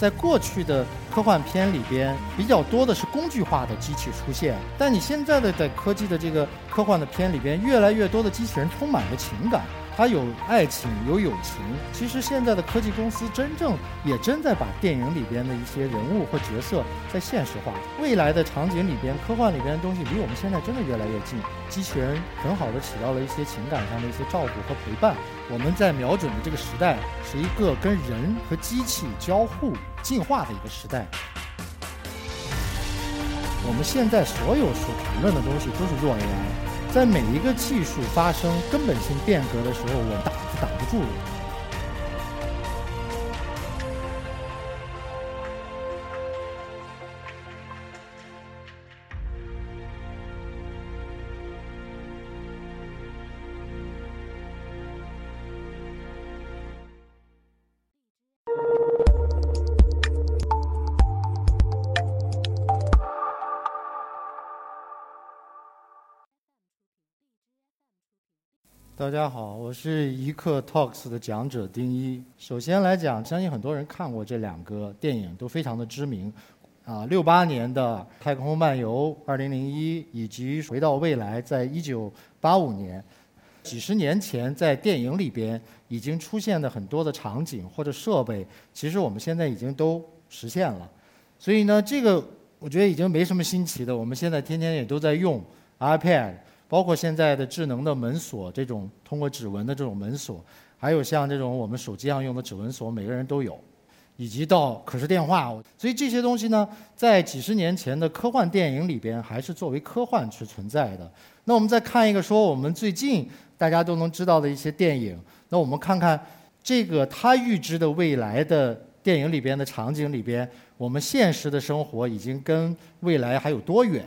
在过去的科幻片里边，比较多的是工具化的机器出现，但你现在的在科技的这个科幻的片里边，越来越多的机器人充满了情感。它有爱情，有友情。其实现在的科技公司真正也真在把电影里边的一些人物或角色在现实化。未来的场景里边，科幻里边的东西离我们现在真的越来越近。机器人很好的起到了一些情感上的一些照顾和陪伴。我们在瞄准的这个时代，是一个跟人和机器交互进化的一个时代。我们现在所有所谈论的东西都是弱 AI。在每一个技术发生根本性变革的时候，我挡是挡不住大家好，我是一刻 Talks 的讲者丁一。首先来讲，相信很多人看过这两个电影，都非常的知名。啊，六八年的《太空漫游》二零零一，以及《回到未来》在一九八五年，几十年前在电影里边已经出现的很多的场景或者设备，其实我们现在已经都实现了。所以呢，这个我觉得已经没什么新奇的，我们现在天天也都在用 iPad。包括现在的智能的门锁，这种通过指纹的这种门锁，还有像这种我们手机上用的指纹锁，每个人都有，以及到可视电话，所以这些东西呢，在几十年前的科幻电影里边，还是作为科幻去存在的。那我们再看一个说我们最近大家都能知道的一些电影，那我们看看这个他预知的未来的电影里边的场景里边，我们现实的生活已经跟未来还有多远？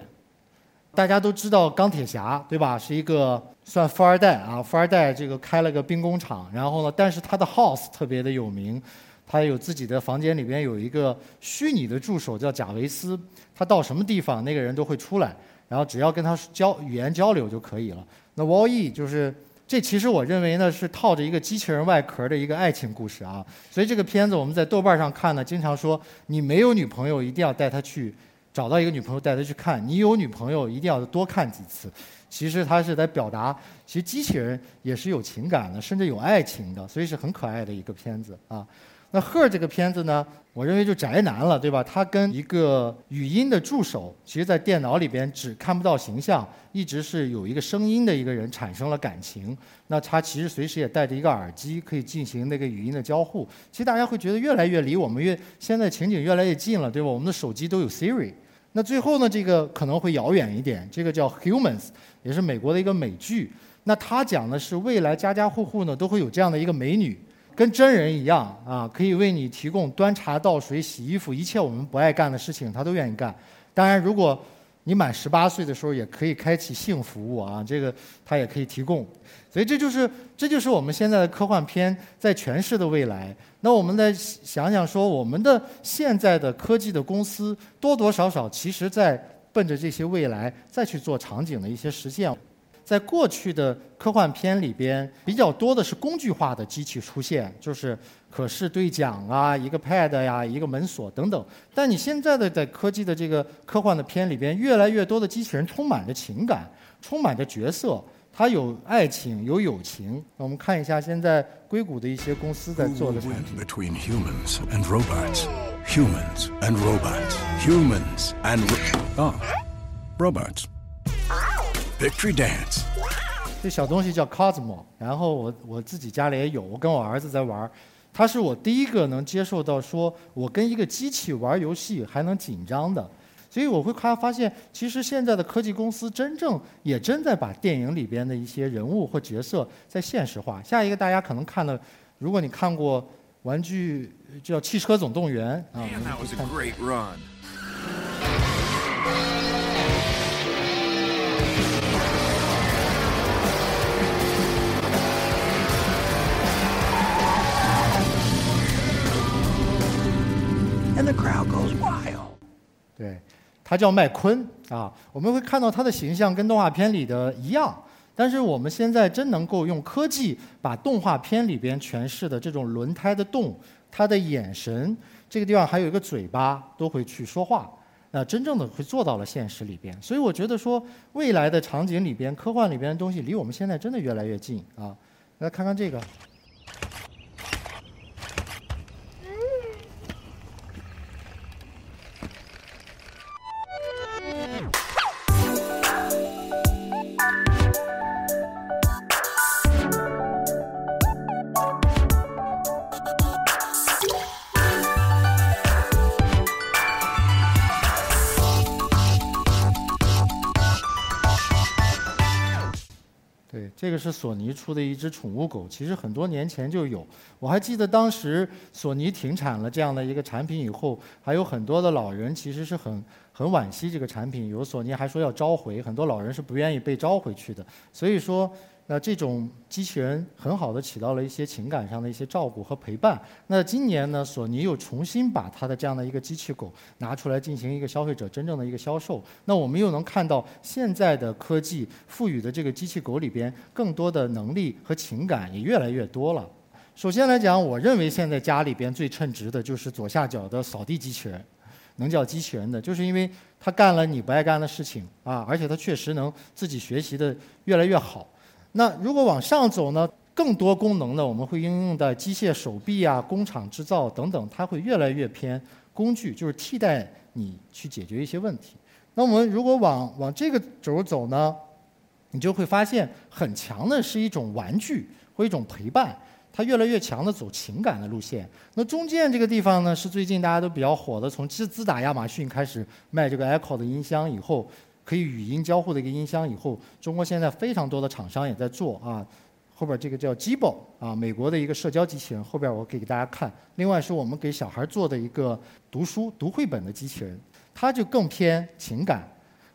大家都知道钢铁侠，对吧？是一个算富二代啊，富二代这个开了个兵工厂，然后呢，但是他的 house 特别的有名，他有自己的房间里边有一个虚拟的助手叫贾维斯，他到什么地方那个人都会出来，然后只要跟他交语言交流就可以了。那 Wall-E 就是这，其实我认为呢是套着一个机器人外壳的一个爱情故事啊，所以这个片子我们在豆瓣上看呢，经常说你没有女朋友一定要带她去。找到一个女朋友带她去看，你有女朋友一定要多看几次。其实他是在表达，其实机器人也是有情感的，甚至有爱情的，所以是很可爱的一个片子啊。那 Her 这个片子呢，我认为就宅男了，对吧？他跟一个语音的助手，其实在电脑里边只看不到形象，一直是有一个声音的一个人产生了感情。那他其实随时也带着一个耳机，可以进行那个语音的交互。其实大家会觉得越来越离我们越现在情景越来越近了，对吧？我们的手机都有 Siri。那最后呢，这个可能会遥远一点。这个叫《Humans》，也是美国的一个美剧。那它讲的是未来家家户户呢都会有这样的一个美女，跟真人一样啊，可以为你提供端茶倒水、洗衣服，一切我们不爱干的事情，她都愿意干。当然，如果你满十八岁的时候也可以开启性服务啊，这个它也可以提供。所以这就是这就是我们现在的科幻片在诠释的未来。那我们再想想说，我们的现在的科技的公司多多少少其实在奔着这些未来再去做场景的一些实现。在过去的科幻片里边，比较多的是工具化的机器出现，就是可视对讲啊，一个 pad 呀，一个门锁等等。但你现在的在科技的这个科幻的片里边，越来越多的机器人充满着情感，充满着角色，它有爱情，有友情。我们看一下现在硅谷的一些公司在做的产品。Between humans and robots, humans and robots, humans and robots. Victory Dance，这小东西叫 Cosmo，然后我我自己家里也有，我跟我儿子在玩，他是我第一个能接受到说我跟一个机器玩游戏还能紧张的，所以我会看发现，其实现在的科技公司真正也真在把电影里边的一些人物或角色在现实化。下一个大家可能看的，如果你看过玩具叫《汽车总动员》啊，And the crowd goes wild。对，他叫麦昆啊。我们会看到他的形象跟动画片里的一样，但是我们现在真能够用科技把动画片里边诠释的这种轮胎的动，它的眼神，这个地方还有一个嘴巴，都会去说话。那真正的会做到了现实里边。所以我觉得说，未来的场景里边，科幻里边的东西离我们现在真的越来越近啊。来看看这个。这个是索尼出的一只宠物狗，其实很多年前就有。我还记得当时索尼停产了这样的一个产品以后，还有很多的老人其实是很很惋惜这个产品，有索尼还说要召回，很多老人是不愿意被召回去的。所以说。那这种机器人很好的起到了一些情感上的一些照顾和陪伴。那今年呢，索尼又重新把它的这样的一个机器狗拿出来进行一个消费者真正的一个销售。那我们又能看到现在的科技赋予的这个机器狗里边更多的能力和情感也越来越多了。首先来讲，我认为现在家里边最称职的就是左下角的扫地机器人，能叫机器人的，就是因为它干了你不爱干的事情啊，而且它确实能自己学习的越来越好。那如果往上走呢？更多功能呢，我们会应用在机械手臂啊、工厂制造等等，它会越来越偏工具，就是替代你去解决一些问题。那我们如果往往这个轴走呢，你就会发现很强的是一种玩具或一种陪伴，它越来越强的走情感的路线。那中间这个地方呢，是最近大家都比较火的，从自自打亚马逊开始卖这个 Echo 的音箱以后。可以语音交互的一个音箱，以后中国现在非常多的厂商也在做啊。后边这个叫 Jibo 啊，美国的一个社交机器人，后边我可以给大家看。另外是我们给小孩做的一个读书读绘本的机器人，它就更偏情感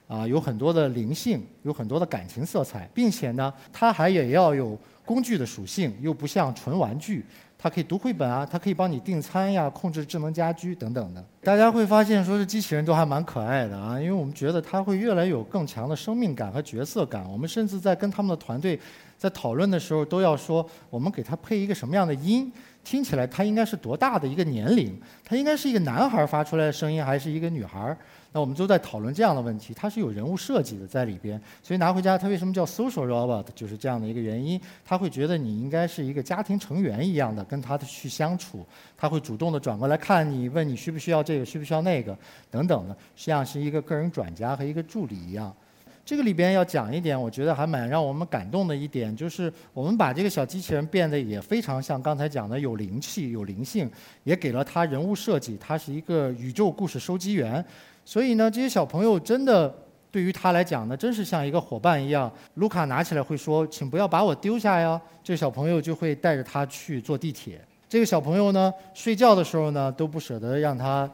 啊，有很多的灵性，有很多的感情色彩，并且呢，它还也要有工具的属性，又不像纯玩具。它可以读绘本啊，它可以帮你订餐呀，控制智能家居等等的。大家会发现，说是机器人都还蛮可爱的啊，因为我们觉得它会越来越有更强的生命感和角色感。我们甚至在跟他们的团队在讨论的时候，都要说我们给它配一个什么样的音。听起来他应该是多大的一个年龄？他应该是一个男孩发出来的声音，还是一个女孩？那我们都在讨论这样的问题。它是有人物设计的在里边，所以拿回家，它为什么叫 social robot？就是这样的一个原因。他会觉得你应该是一个家庭成员一样的跟他去相处，他会主动的转过来看你，问你需不需要这个，需不需要那个，等等的，实际上是一个个人转家和一个助理一样。这个里边要讲一点，我觉得还蛮让我们感动的一点，就是我们把这个小机器人变得也非常像刚才讲的有灵气、有灵性，也给了它人物设计，它是一个宇宙故事收集员。所以呢，这些小朋友真的对于他来讲呢，真是像一个伙伴一样。卢卡拿起来会说：“请不要把我丢下呀。”这个小朋友就会带着他去坐地铁。这个小朋友呢，睡觉的时候呢，都不舍得让他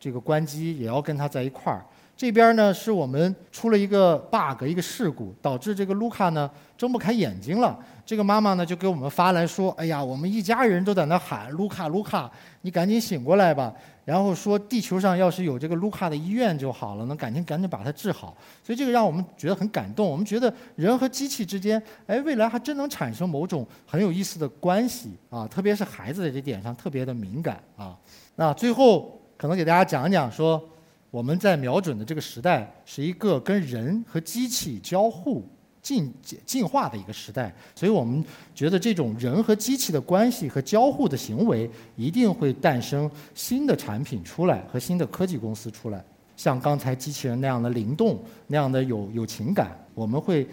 这个关机，也要跟他在一块儿。这边呢是我们出了一个 bug，一个事故，导致这个卢卡呢睁不开眼睛了。这个妈妈呢就给我们发来说：“哎呀，我们一家人都在那喊卢卡，卢卡，你赶紧醒过来吧。”然后说地球上要是有这个卢卡的医院就好了，能赶紧赶紧把它治好。所以这个让我们觉得很感动。我们觉得人和机器之间，哎，未来还真能产生某种很有意思的关系啊！特别是孩子在这点上特别的敏感啊。那最后可能给大家讲讲说。我们在瞄准的这个时代是一个跟人和机器交互进进化的一个时代，所以我们觉得这种人和机器的关系和交互的行为一定会诞生新的产品出来和新的科技公司出来，像刚才机器人那样的灵动，那样的有有情感，我们会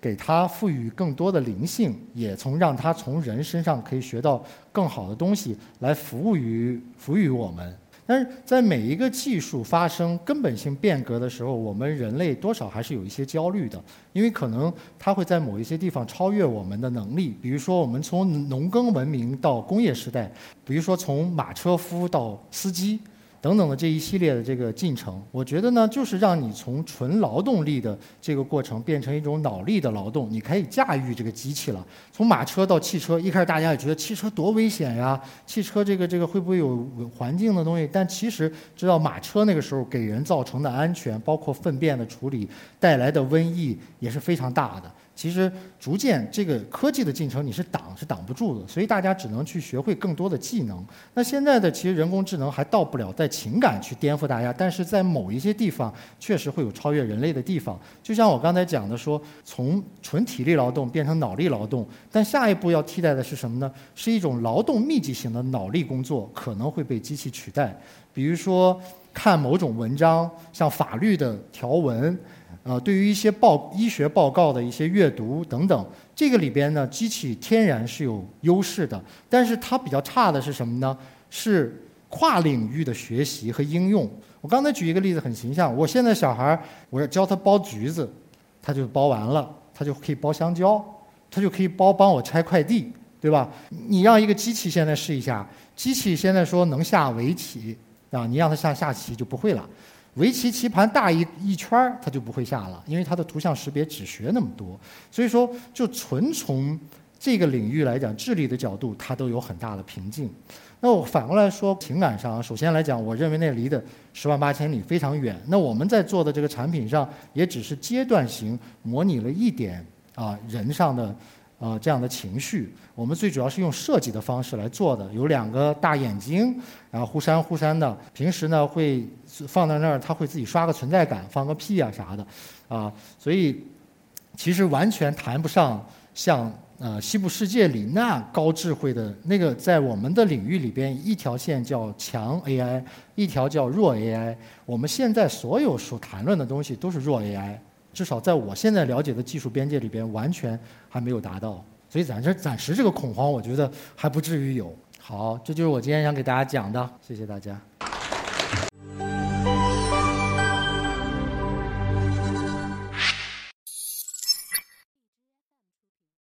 给它赋予更多的灵性，也从让它从人身上可以学到更好的东西来服务于服务于我们。但是在每一个技术发生根本性变革的时候，我们人类多少还是有一些焦虑的，因为可能它会在某一些地方超越我们的能力。比如说，我们从农耕文明到工业时代，比如说从马车夫到司机。等等的这一系列的这个进程，我觉得呢，就是让你从纯劳动力的这个过程变成一种脑力的劳动，你可以驾驭这个机器了。从马车到汽车，一开始大家也觉得汽车多危险呀，汽车这个这个会不会有环境的东西？但其实知道马车那个时候给人造成的安全，包括粪便的处理带来的瘟疫也是非常大的。其实逐渐这个科技的进程你是挡是挡不住的，所以大家只能去学会更多的技能。那现在的其实人工智能还到不了在情感去颠覆大家，但是在某一些地方确实会有超越人类的地方。就像我刚才讲的说，从纯体力劳动变成脑力劳动，但下一步要替代的是什么呢？是一种劳动密集型的脑力工作可能会被机器取代，比如说看某种文章，像法律的条文。呃，对于一些报医学报告的一些阅读等等，这个里边呢，机器天然是有优势的，但是它比较差的是什么呢？是跨领域的学习和应用。我刚才举一个例子很形象，我现在小孩儿，我要教他剥橘子，他就剥完了，他就可以剥香蕉，他就可以剥帮我拆快递，对吧？你让一个机器现在试一下，机器现在说能下围棋啊，你让他下下棋就不会了。围棋棋盘大一一圈儿，它就不会下了，因为它的图像识别只学那么多。所以说，就纯从这个领域来讲，智力的角度，它都有很大的瓶颈。那我反过来说，情感上，首先来讲，我认为那离的十万八千里非常远。那我们在做的这个产品上，也只是阶段性模拟了一点啊人上的。啊，这样的情绪，我们最主要是用设计的方式来做的。有两个大眼睛，然后忽闪忽闪的。平时呢会放在那儿，它会自己刷个存在感，放个屁啊啥的，啊，所以其实完全谈不上像呃西部世界里那高智慧的那个，在我们的领域里边，一条线叫强 AI，一条叫弱 AI。我们现在所有所谈论的东西都是弱 AI。至少在我现在了解的技术边界里边，完全还没有达到，所以暂时暂时这个恐慌，我觉得还不至于有。好，这就是我今天想给大家讲的，谢谢大家。